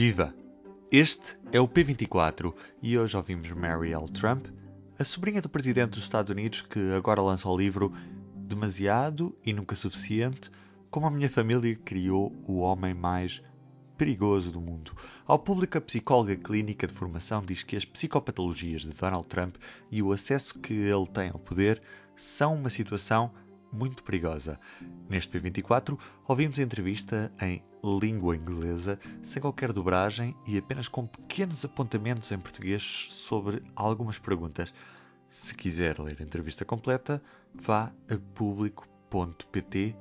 Viva! Este é o P24 e hoje ouvimos Mary L. Trump, a sobrinha do presidente dos Estados Unidos que agora lança o livro Demasiado e Nunca Suficiente Como a Minha Família Criou o Homem Mais Perigoso do Mundo. Ao público, a psicóloga clínica de formação diz que as psicopatologias de Donald Trump e o acesso que ele tem ao poder são uma situação muito perigosa. Neste P24, ouvimos a entrevista em língua inglesa, sem qualquer dobragem e apenas com pequenos apontamentos em português sobre algumas perguntas. Se quiser ler a entrevista completa, vá a público.pt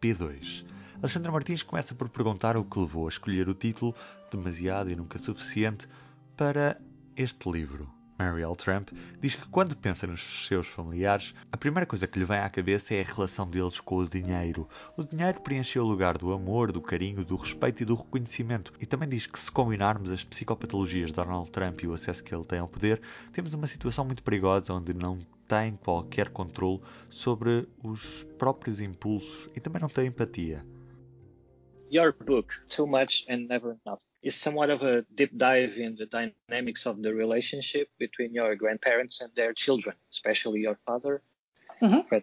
P2. Alexandra Martins começa por perguntar o que levou a escolher o título Demasiado e Nunca Suficiente para este livro. Marielle Trump, diz que quando pensa nos seus familiares, a primeira coisa que lhe vem à cabeça é a relação deles com o dinheiro. O dinheiro preencheu o lugar do amor, do carinho, do respeito e do reconhecimento. E também diz que se combinarmos as psicopatologias de Donald Trump e o acesso que ele tem ao poder, temos uma situação muito perigosa onde não tem qualquer controle sobre os próprios impulsos e também não tem empatia. Your book, Too Much and Never Enough, is somewhat of a deep dive in the dynamics of the relationship between your grandparents and their children, especially your father, mm-hmm.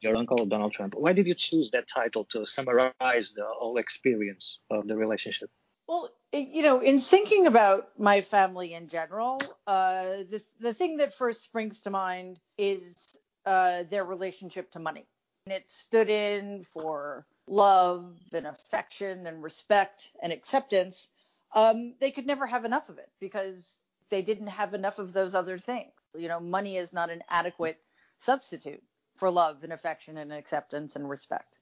your uncle Donald Trump. Why did you choose that title to summarize the whole experience of the relationship? Well, you know, in thinking about my family in general, uh, the the thing that first springs to mind is uh, their relationship to money. It stood in for love and affection and respect and acceptance, um, they could never have enough of it because they didn't have enough of those other things. You know, money is not an adequate substitute for love and affection and acceptance and respect.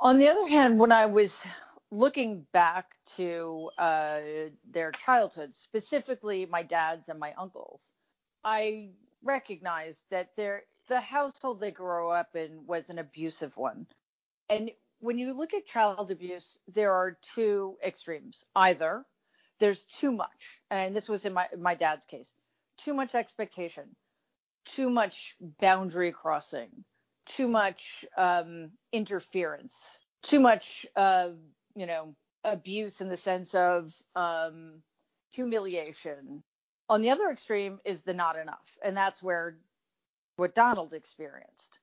On the other hand, when I was looking back to uh, their childhood, specifically my dad's and my uncle's, I recognized that the household they grew up in was an abusive one and when you look at child abuse, there are two extremes. Either there's too much, and this was in my my dad's case, too much expectation, too much boundary crossing, too much um, interference, too much, uh, you know, abuse in the sense of um, humiliation. On the other extreme is the not enough, and that's where what Donald experienced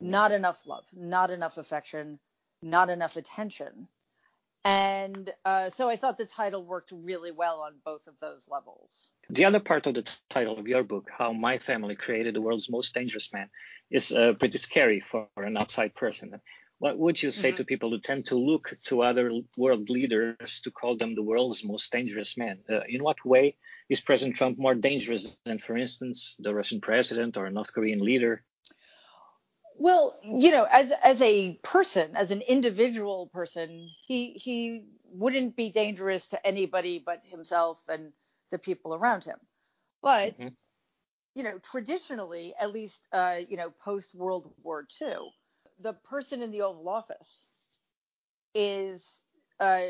not enough love, not enough affection, not enough attention. And uh, so I thought the title worked really well on both of those levels. The other part of the t- title of your book, How My Family Created the World's Most Dangerous Man, is uh, pretty scary for an outside person. What would you say mm-hmm. to people who tend to look to other world leaders to call them the world's most dangerous man? Uh, in what way is President Trump more dangerous than, for instance, the Russian president or a North Korean leader? Well, you know, as as a person, as an individual person, he he wouldn't be dangerous to anybody but himself and the people around him. But mm-hmm. you know, traditionally, at least uh, you know, post World War II, the person in the Oval Office is uh,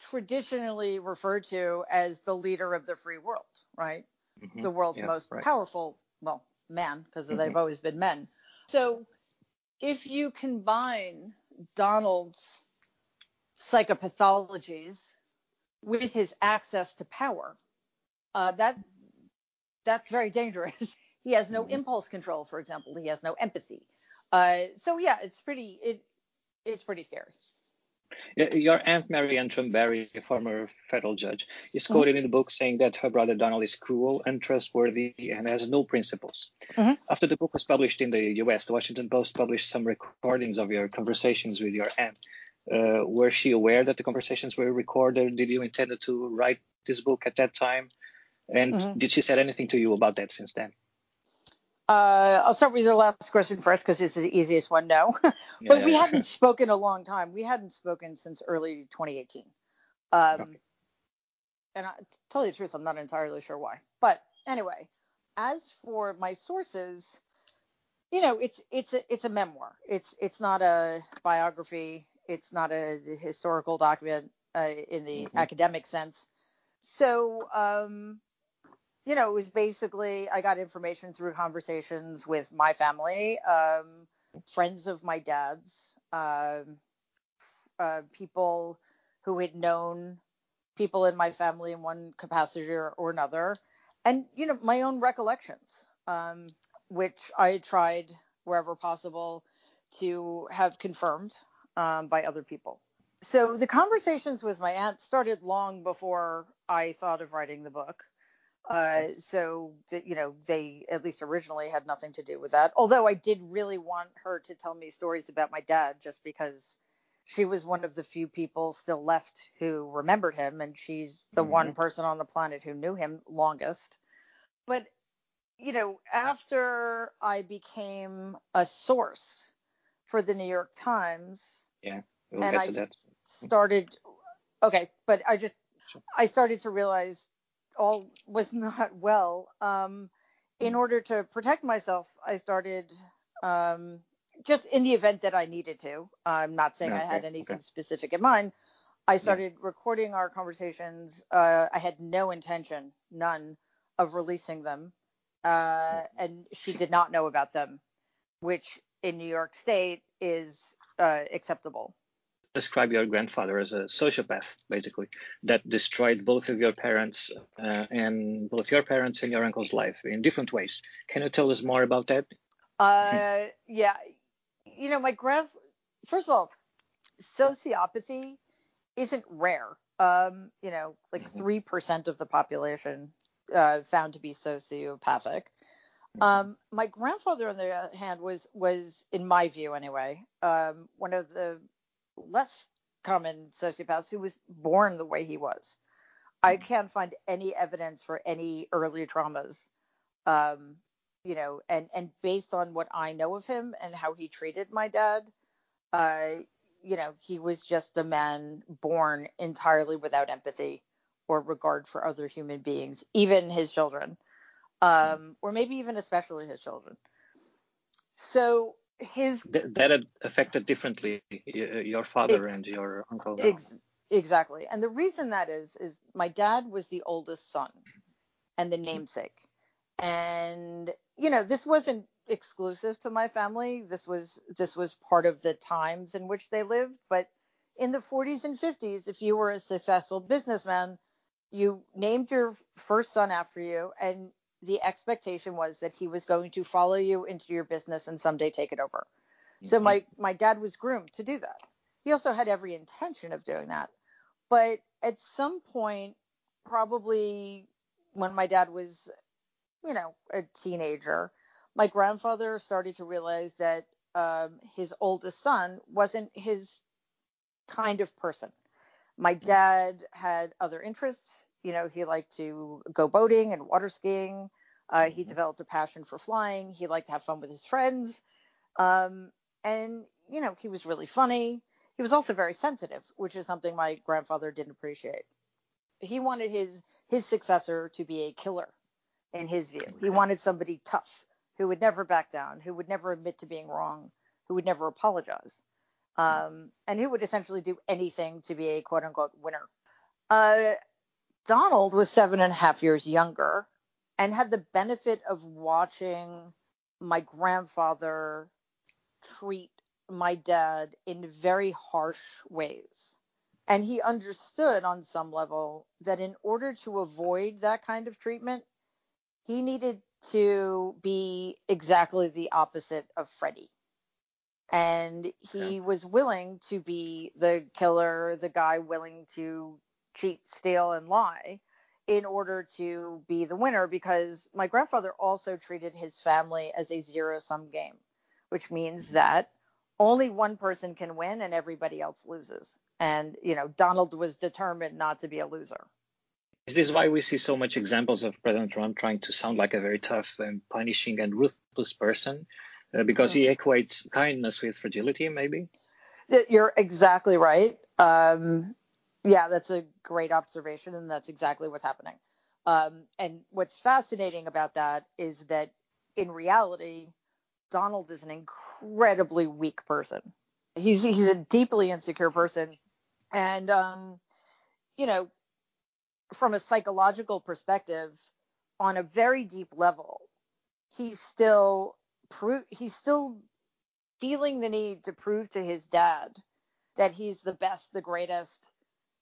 traditionally referred to as the leader of the free world, right? Mm-hmm. The world's yeah, most right. powerful, well, man, because mm-hmm. they've always been men. So if you combine Donald's psychopathologies with his access to power, uh, that that's very dangerous. he has no impulse control, for example. He has no empathy. Uh, so yeah, it's pretty it it's pretty scary. Your Aunt Mary Maryanne Trump Barry, a former federal judge, is mm-hmm. quoted mm-hmm. in the book saying that her brother Donald is cruel, and untrustworthy, and has no principles. Mm-hmm. After the book was published in the US, the Washington Post published some recordings of your conversations with your aunt. Uh, were she aware that the conversations were recorded? Did you intend to write this book at that time? And mm-hmm. did she say anything to you about that since then? Uh, I'll start with the last question first because it's the easiest one. No, but yeah, we hadn't spoken a long time. We hadn't spoken since early 2018. Um, okay. And I, to tell you the truth, I'm not entirely sure why. But anyway, as for my sources, you know, it's it's a it's a memoir. It's it's not a biography. It's not a historical document uh, in the mm-hmm. academic sense. So um, you know, it was basically I got information through conversations with my family, um, friends of my dad's, um, uh, people who had known people in my family in one capacity or, or another, and you know my own recollections, um, which I tried wherever possible to have confirmed um, by other people. So the conversations with my aunt started long before I thought of writing the book. Uh, so you know they at least originally had nothing to do with that. Although I did really want her to tell me stories about my dad, just because she was one of the few people still left who remembered him, and she's the mm-hmm. one person on the planet who knew him longest. But you know, after I became a source for the New York Times, yeah, we'll and I that. started. Okay, but I just. I started to realize all was not well. Um, in mm. order to protect myself, I started um, just in the event that I needed to. I'm not saying okay. I had anything okay. specific in mind. I started yeah. recording our conversations. Uh, I had no intention, none, of releasing them, uh, and she did not know about them, which in New York State is uh, acceptable. Describe your grandfather as a sociopath, basically, that destroyed both of your parents uh, and both your parents and your uncle's life in different ways. Can you tell us more about that? Uh, yeah, you know, my grand. First of all, sociopathy isn't rare. Um, you know, like mm-hmm. three percent of the population uh, found to be sociopathic. Mm-hmm. Um, my grandfather, on the other hand, was was, in my view anyway, um, one of the less common sociopaths who was born the way he was. I mm-hmm. can't find any evidence for any early traumas um, you know, and and based on what I know of him and how he treated my dad, uh, you know, he was just a man born entirely without empathy or regard for other human beings, even his children, um, or maybe even especially his children. So his that affected differently uh, your father it, and your uncle. Ex- exactly, and the reason that is is my dad was the oldest son and the namesake. And you know this wasn't exclusive to my family. This was this was part of the times in which they lived. But in the 40s and 50s if you were a successful businessman you named your first son after you and the expectation was that he was going to follow you into your business and someday take it over mm-hmm. so my my dad was groomed to do that he also had every intention of doing that but at some point probably when my dad was you know, a teenager, my grandfather started to realize that um, his oldest son wasn't his kind of person. My mm. dad had other interests. You know, he liked to go boating and water skiing. Uh, he mm-hmm. developed a passion for flying. He liked to have fun with his friends. Um, and, you know, he was really funny. He was also very sensitive, which is something my grandfather didn't appreciate. He wanted his his successor to be a killer in his view. He wanted somebody tough who would never back down, who would never admit to being wrong, who would never apologize, um, and who would essentially do anything to be a quote unquote winner. Uh, Donald was seven and a half years younger and had the benefit of watching my grandfather treat my dad in very harsh ways. And he understood on some level that in order to avoid that kind of treatment, he needed to be exactly the opposite of Freddie. And he was willing to be the killer, the guy willing to cheat, steal, and lie in order to be the winner because my grandfather also treated his family as a zero sum game, which means mm-hmm. that only one person can win and everybody else loses. And, you know, Donald was determined not to be a loser. Is this why we see so much examples of President Trump trying to sound like a very tough and punishing and ruthless person? Uh, because he mm-hmm. equates kindness with fragility, maybe? You're exactly right. Um, yeah, that's a great observation, and that's exactly what's happening. Um, and what's fascinating about that is that in reality, Donald is an incredibly weak person. He's he's a deeply insecure person, and um, you know, from a psychological perspective, on a very deep level, he's still pro- he's still feeling the need to prove to his dad that he's the best, the greatest,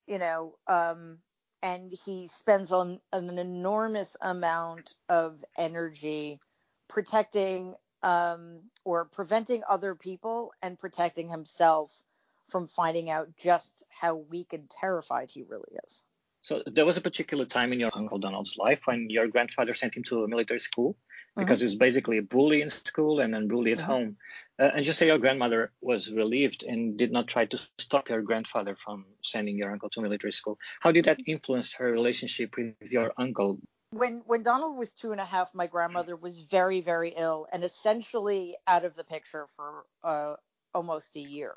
you know, um, and he spends an, an enormous amount of energy protecting um, or preventing other people and protecting himself from finding out just how weak and terrified he really is. So there was a particular time in your Uncle Donald's life when your grandfather sent him to a military school because mm-hmm. he was basically a bully in school and then bully at mm-hmm. home. Uh, and just say your grandmother was relieved and did not try to stop your grandfather from sending your uncle to military school. How did that influence her relationship with your uncle? When when Donald was two and a half, my grandmother was very very ill and essentially out of the picture for uh, almost a year.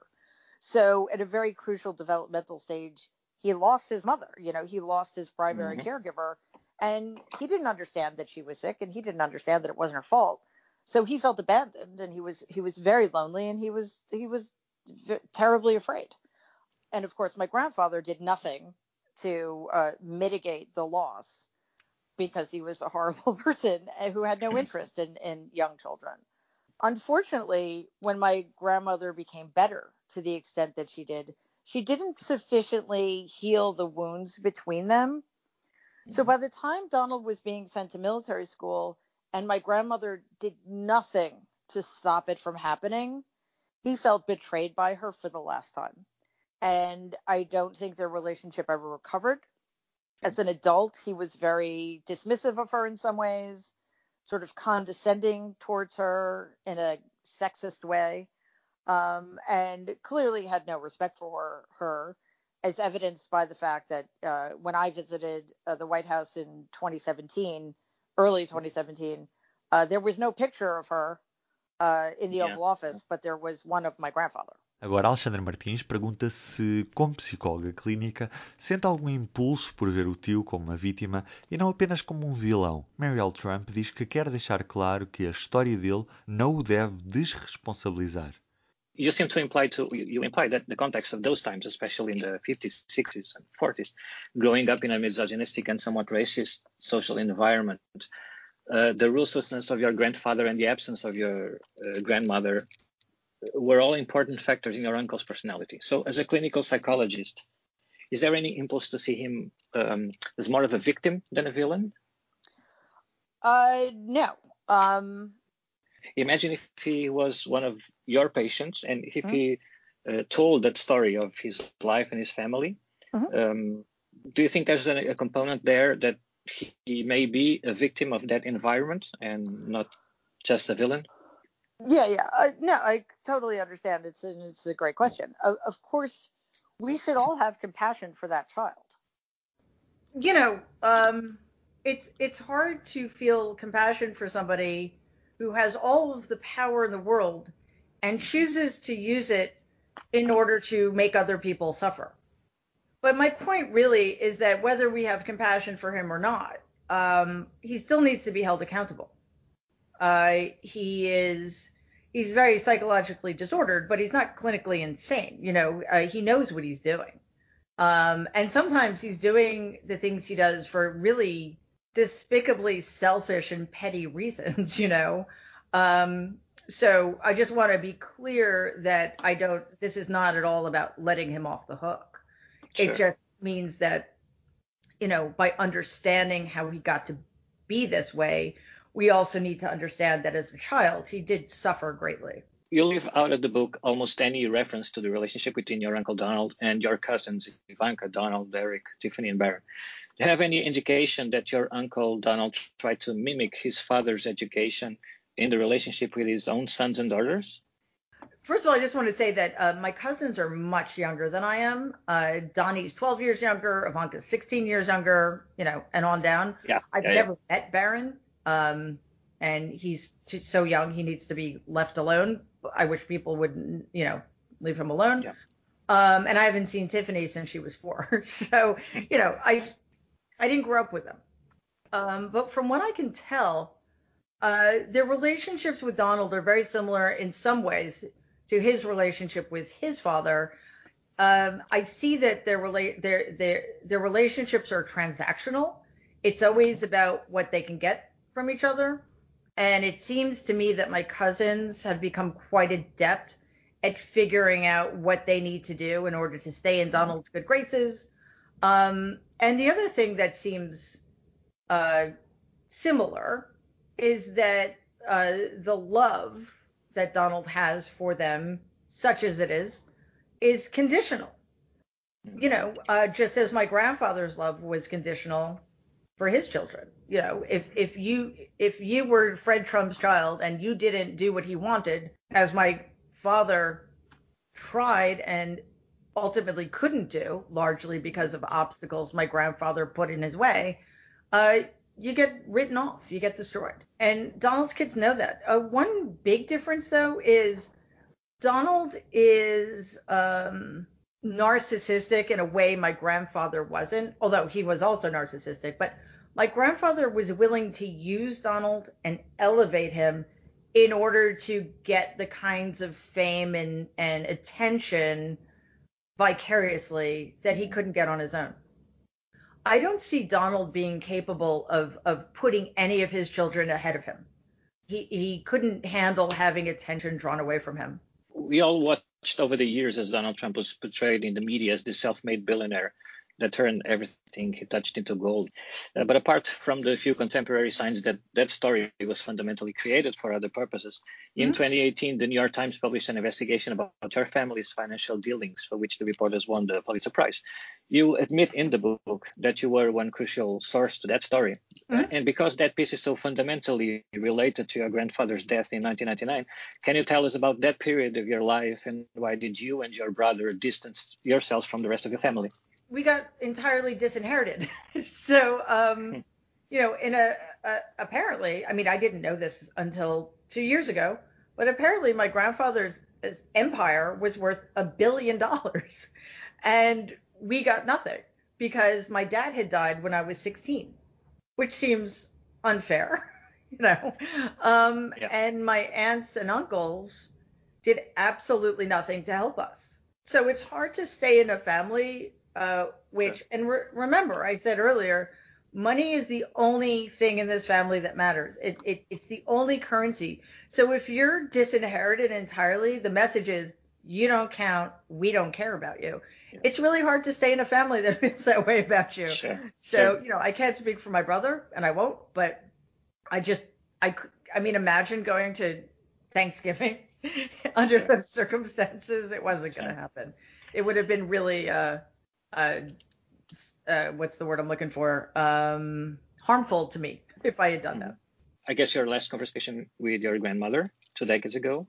So at a very crucial developmental stage, he lost his mother. You know, he lost his primary mm-hmm. caregiver, and he didn't understand that she was sick, and he didn't understand that it wasn't her fault. So he felt abandoned, and he was he was very lonely, and he was he was v- terribly afraid. And of course, my grandfather did nothing to uh, mitigate the loss because he was a horrible person who had no interest in in young children. Unfortunately, when my grandmother became better to the extent that she did, she didn't sufficiently heal the wounds between them. So by the time Donald was being sent to military school and my grandmother did nothing to stop it from happening, he felt betrayed by her for the last time. And I don't think their relationship ever recovered. As an adult, he was very dismissive of her in some ways, sort of condescending towards her in a sexist way um, and clearly had no respect for her, as evidenced by the fact that uh, when I visited uh, the White House in 2017, early 2017, uh, there was no picture of her uh, in the yeah. Oval Office, but there was one of my grandfather. Agora, Alexandra Martins pergunta se, como psicóloga clínica, sente algum impulso por ver o tio como uma vítima e não apenas como um vilão. Marielle Trump diz que quer deixar claro que a história dele não o deve desresponsabilizar. You seem to imply to you imply that the context of those times, especially in the 50s, 60s, and 40s, growing up in a misogynistic and somewhat racist social environment, uh, the ruthlessness of your grandfather and the absence of your uh, grandmother were all important factors in your uncle's personality. So, as a clinical psychologist, is there any impulse to see him um, as more of a victim than a villain? Uh, no. Um, Imagine if he was one of your patients and if mm-hmm. he uh, told that story of his life and his family. Mm-hmm. Um, do you think there's a, a, component there that he, he may be a victim of that environment and not just a villain? Yeah, yeah. Uh, no, I totally understand. It's an, it's a great question. Of, of course, we should all have compassion for that child. You know, um, it's it's hard to feel compassion for somebody who has all of the power in the world and chooses to use it in order to make other people suffer. But my point really is that whether we have compassion for him or not, um, he still needs to be held accountable. Uh, he is he's very psychologically disordered, but he's not clinically insane. You know, uh, he knows what he's doing. Um, and sometimes he's doing the things he does for really despicably selfish and petty reasons, you know. Um, so I just want to be clear that I don't. This is not at all about letting him off the hook. Sure. It just means that, you know, by understanding how he got to be this way, we also need to understand that as a child he did suffer greatly. You leave out of the book almost any reference to the relationship between your uncle Donald and your cousins Ivanka, Donald, Eric, Tiffany, and Barron. Do you have any indication that your uncle Donald tried to mimic his father's education in the relationship with his own sons and daughters? First of all, I just want to say that uh, my cousins are much younger than I am. Uh, Donnie's 12 years younger, Ivanka's 16 years younger, you know, and on down. Yeah. I've yeah, never yeah. met Barron, um, and he's too, so young he needs to be left alone. I wish people would, you know, leave him alone. Yeah. Um, and I haven't seen Tiffany since she was four. so, you know, I I didn't grow up with them. Um, but from what I can tell, uh, their relationships with Donald are very similar in some ways to his relationship with his father. Um, I see that their their their their relationships are transactional. It's always about what they can get from each other, and it seems to me that my cousins have become quite adept at figuring out what they need to do in order to stay in Donald's good graces Um, and the other thing that seems uh, similar is that uh, the love that Donald has for them, such as it is, is conditional. You know, uh, just as my grandfather's love was conditional for his children. You know, if if you if you were Fred Trump's child and you didn't do what he wanted, as my father tried and ultimately couldn't do, largely because of obstacles my grandfather put in his way, uh, you get written off, you get destroyed. And Donald's kids know that. Uh, one big difference, though, is Donald is um, narcissistic in a way my grandfather wasn't, although he was also narcissistic. But my grandfather was willing to use Donald and elevate him in order to get the kinds of fame and, and attention vicariously that he couldn't get on his own. I don't see Donald being capable of of putting any of his children ahead of him. He he couldn't handle having attention drawn away from him. We all watched over the years as Donald Trump was portrayed in the media as the self-made billionaire that turned everything he touched into gold. Uh, but apart from the few contemporary signs that that story was fundamentally created for other purposes, mm-hmm. in 2018, the New York Times published an investigation about her family's financial dealings, for which the reporters won the Pulitzer Prize. You admit in the book that you were one crucial source to that story. Mm-hmm. Uh, and because that piece is so fundamentally related to your grandfather's death in 1999, can you tell us about that period of your life and why did you and your brother distance yourselves from the rest of your family? We got entirely disinherited. so, um, hmm. you know, in a, a, apparently, I mean, I didn't know this until two years ago, but apparently my grandfather's empire was worth a billion dollars, and we got nothing because my dad had died when I was 16, which seems unfair, you know. Um, yeah. And my aunts and uncles did absolutely nothing to help us. So it's hard to stay in a family uh, which, sure. and re- remember, I said earlier, money is the only thing in this family that matters. It, it, it's the only currency. So if you're disinherited entirely, the message is you don't count, we don't care about you. Yeah. It's really hard to stay in a family that feels that way about you. Sure. So, sure. you know, I can't speak for my brother and I won't, but I just, I, I mean, imagine going to Thanksgiving under sure. those circumstances. It wasn't going to happen. It would have been really, uh, uh, uh, what's the word I'm looking for? Um, harmful to me if I had done that. I guess your last conversation with your grandmother two decades ago,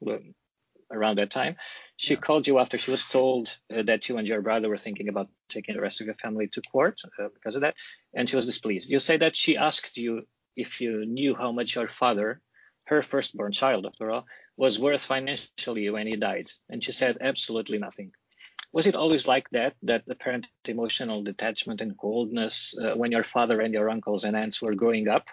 around that time, she yeah. called you after she was told uh, that you and your brother were thinking about taking the rest of your family to court uh, because of that, and she was displeased. You say that she asked you if you knew how much your father, her firstborn child after all, was worth financially when he died, and she said absolutely nothing was it always like that that apparent emotional detachment and coldness uh, when your father and your uncles and aunts were growing up?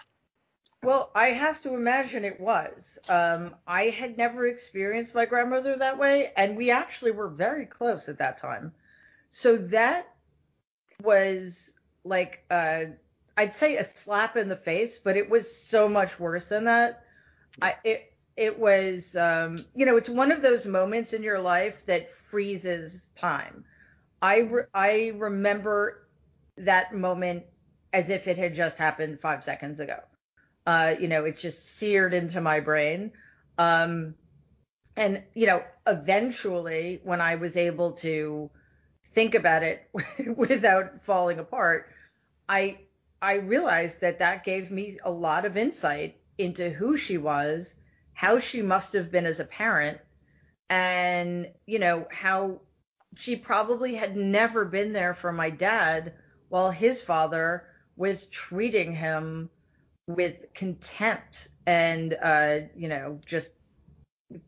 Well i have to imagine it was. Um, i had never experienced my grandmother that way and we actually were very close at that time. So that was like uh, i'd say a slap in the face but it was so much worse than that. I, it it was um, you know it's one of those moments in your life that freezes time. I re- i remember that moment as if it had just happened five seconds ago. Uh, you know it's just seared into my brain. Um, and you know eventually when i was able to think about it without falling apart i i realized that that gave me a lot of insight into who she was how she must have been as a parent and you know how she probably had never been there for my dad while his father was treating him with contempt and uh, you know just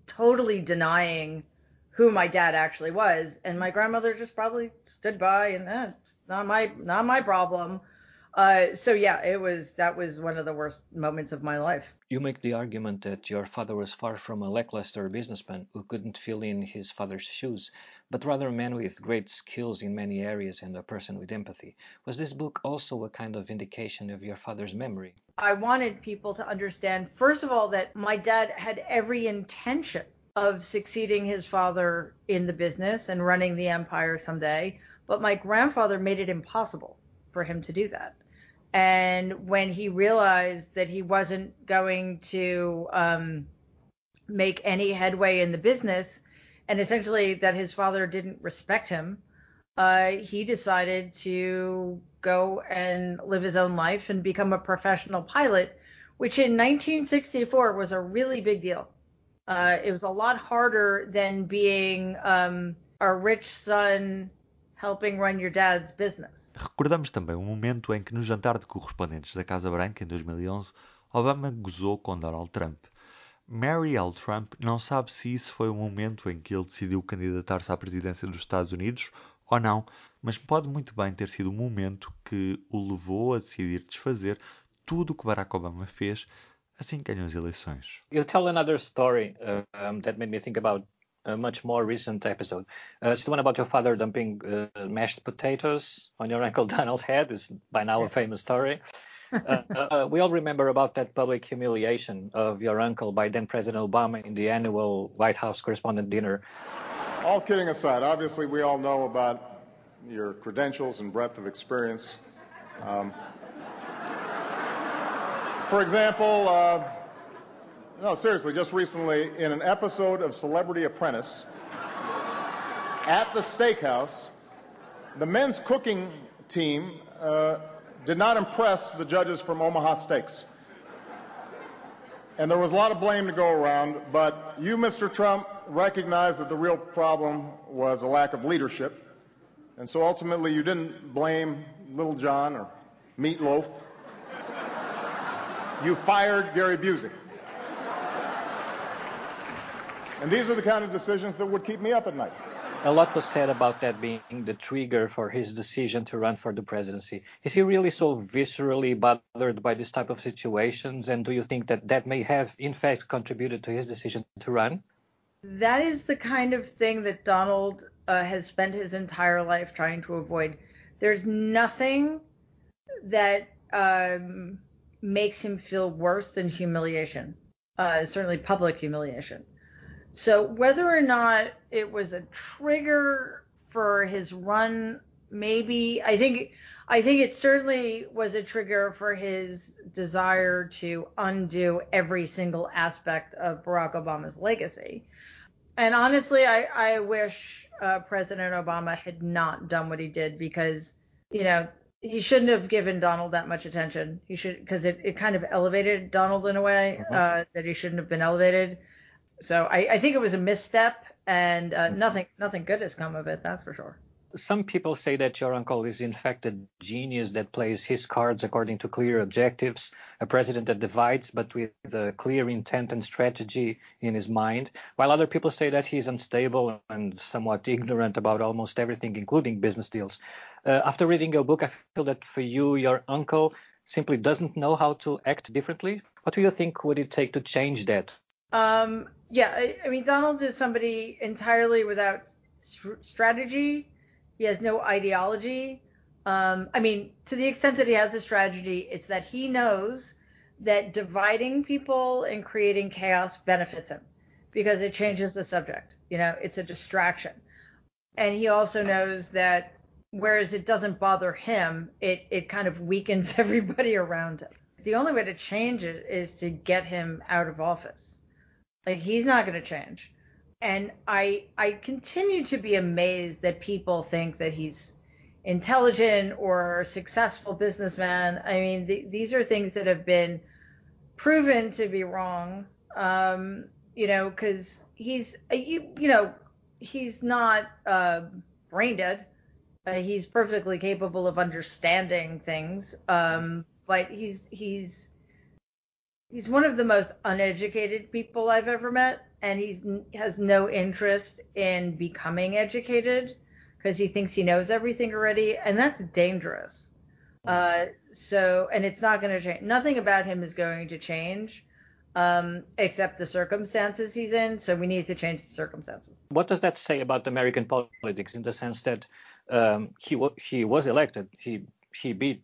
totally denying who my dad actually was. And my grandmother just probably stood by and eh, not my not my problem uh, so yeah, it was that was one of the worst moments of my life. You make the argument that your father was far from a lackluster businessman who couldn't fill in his father's shoes, but rather a man with great skills in many areas and a person with empathy. Was this book also a kind of indication of your father's memory? I wanted people to understand, first of all, that my dad had every intention of succeeding his father in the business and running the empire someday But my grandfather made it impossible for him to do that. And when he realized that he wasn't going to um, make any headway in the business, and essentially that his father didn't respect him, uh, he decided to go and live his own life and become a professional pilot, which in 1964 was a really big deal. Uh, it was a lot harder than being um, a rich son helping run your dad's business. Recordamos também um momento em que no jantar de correspondentes da Casa Branca em 2011, Obama gozou com Donald Trump. Mary L. Trump não sabe se isso foi o momento em que ele decidiu candidatar-se à presidência dos Estados Unidos ou não, mas pode muito bem ter sido o momento que o levou a decidir desfazer tudo o que Barack Obama fez assim que ganhou as eleições. You tell another story uh, um, that made me think about a much more recent episode. Uh, it's the one about your father dumping uh, mashed potatoes on your Uncle Donald's head. It's by now a famous story. Uh, uh, we all remember about that public humiliation of your uncle by then President Obama in the annual White House correspondent dinner. All kidding aside, obviously we all know about your credentials and breadth of experience. Um, for example, uh, no, seriously, just recently in an episode of Celebrity Apprentice at the steakhouse, the men's cooking team uh, did not impress the judges from Omaha Steaks. And there was a lot of blame to go around, but you, Mr. Trump, recognized that the real problem was a lack of leadership. And so ultimately, you didn't blame Lil Jon or Meatloaf. You fired Gary Busey. And these are the kind of decisions that would keep me up at night. A lot was said about that being the trigger for his decision to run for the presidency. Is he really so viscerally bothered by this type of situations? And do you think that that may have, in fact, contributed to his decision to run? That is the kind of thing that Donald uh, has spent his entire life trying to avoid. There's nothing that um, makes him feel worse than humiliation, uh, certainly public humiliation. So whether or not it was a trigger for his run, maybe I think I think it certainly was a trigger for his desire to undo every single aspect of Barack Obama's legacy. And honestly, I, I wish uh, President Obama had not done what he did because, you know, he shouldn't have given Donald that much attention. He should because it, it kind of elevated Donald in a way mm-hmm. uh, that he shouldn't have been elevated. So I, I think it was a misstep, and uh, mm-hmm. nothing nothing good has come of it. That's for sure. Some people say that your uncle is in fact a genius that plays his cards according to clear objectives, a president that divides but with a clear intent and strategy in his mind, while other people say that he's unstable and somewhat ignorant about almost everything, including business deals. Uh, after reading your book, I feel that for you, your uncle simply doesn't know how to act differently. What do you think would it take to change that? Um, yeah, I, I, mean, Donald is somebody entirely without strategy. He has no ideology. Um, I mean, to the extent that he has a strategy, it's that he knows that dividing people and creating chaos benefits him because it changes the subject. You know, it's a distraction. And he also knows that whereas it doesn't bother him, it, it kind of weakens everybody around him. The only way to change it is to get him out of office like he's not going to change. And I I continue to be amazed that people think that he's intelligent or successful businessman. I mean, these are things that have been proven to be wrong. Um, you know, because he's uh, you you know he's not uh, brain dead. Uh, he's perfectly capable of understanding things. Um, but he's he's he's one of the most uneducated people I've ever met, and he's has no interest in becoming educated because he thinks he knows everything already, and that's dangerous. Uh, so, and it's not going to change. Nothing about him is going to change, um, except the circumstances he's in. So we need to change the circumstances. What does that say about American politics in the sense that um, he w- he was elected, he he beat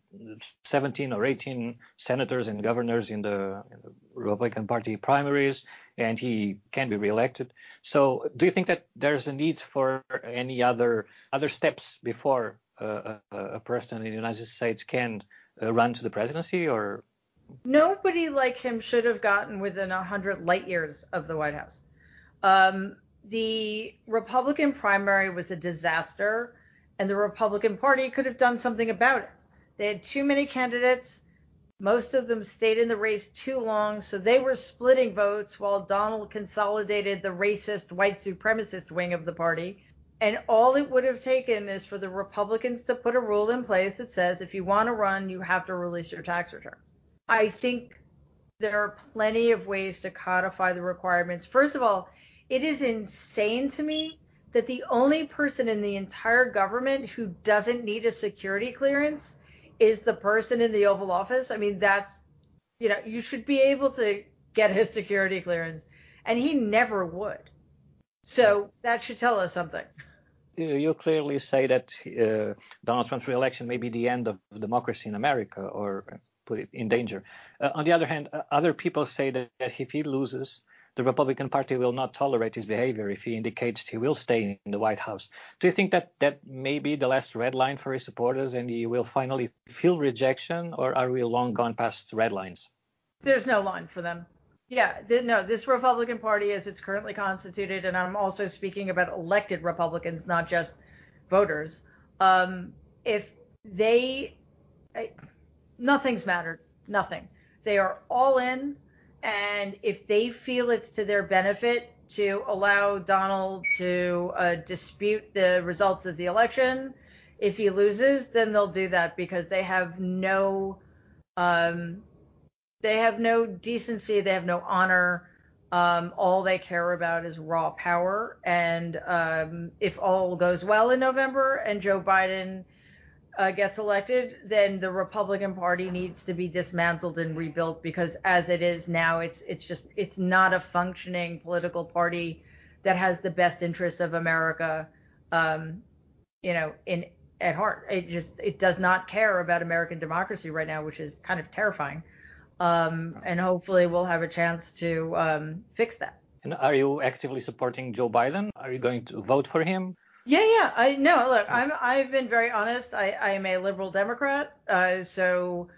17 or 18 senators and governors in the, in the, Republican Party primaries, and he can be reelected. So, do you think that there's a need for any other other steps before uh, a, a, person in the United States can uh, run to the presidency, or nobody like him should have gotten within 100 light years of the White House? Um, the Republican primary was a disaster, and the Republican Party could have done something about it. They had too many candidates. Most of them stayed in the race too long, so they were splitting votes while Donald consolidated the racist, white supremacist wing of the party. And all it would have taken is for the Republicans to put a rule in place that says if you want to run, you have to release your tax returns. I think there are plenty of ways to codify the requirements. First of all, it is insane to me that the only person in the entire government who doesn't need a security clearance is the person in the Oval Office. I mean, that's, you know, you should be able to get his security clearance, and he never would. So that should tell us something. You clearly say that uh, Donald Trump's reelection may be the end of democracy in America or put it in danger. Uh, on the other hand, uh, other people say that, that if he loses, the Republican Party will not tolerate his behavior if he indicates he will stay in the White House. Do you think that that may be the last red line for his supporters and he will finally feel rejection, or are we long gone past red lines? There's no line for them. Yeah, no, this Republican Party, as it's currently constituted, and I'm also speaking about elected Republicans, not just voters. Um, if they, nothing's mattered, nothing. They are all in and if they feel it's to their benefit to allow Donald to uh, dispute the results of the election, if he loses, then they'll do that because they have no, um, they have no decency, they have no honor. Um, all they care about is raw power. And um, if all goes well in November and Joe Biden uh, gets elected, then the Republican Party needs to be dismantled and rebuilt because as it is now, it's it's just it's not a functioning political party that has the best interests of America, um, you know, in at heart. It just it does not care about American democracy right now, which is kind of terrifying. Um, and hopefully, we'll have a chance to um, fix that. And are you actively supporting Joe Biden? Are you going to vote for him? Yeah, yeah. I no, look, I'm I've been very honest. I I am a liberal Democrat, uh, so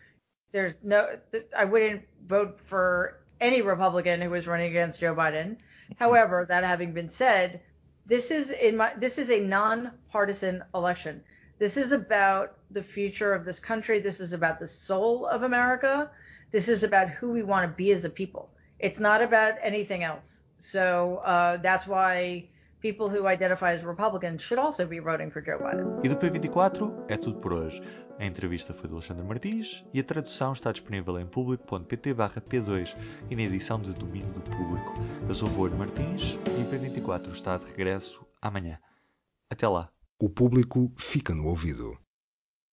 there's no I wouldn't vote for any Republican who was running against Joe Biden. However, that having been said, this is in my this is a nonpartisan election. This is about the future of this country. This is about the soul of America. This is about who we want to be as a people. It's not about anything else. So uh, that's why people who identify as Republicans should also be voting for Joe Biden. E do P24 é tudo por hoje. A entrevista foi do Alexandre Martins e a tradução está disponível em público.pt P2 e na edição de domínio do público. Eu sou o Rui Martins e o P24 está de regresso amanhã. Até lá. O público fica no ouvido.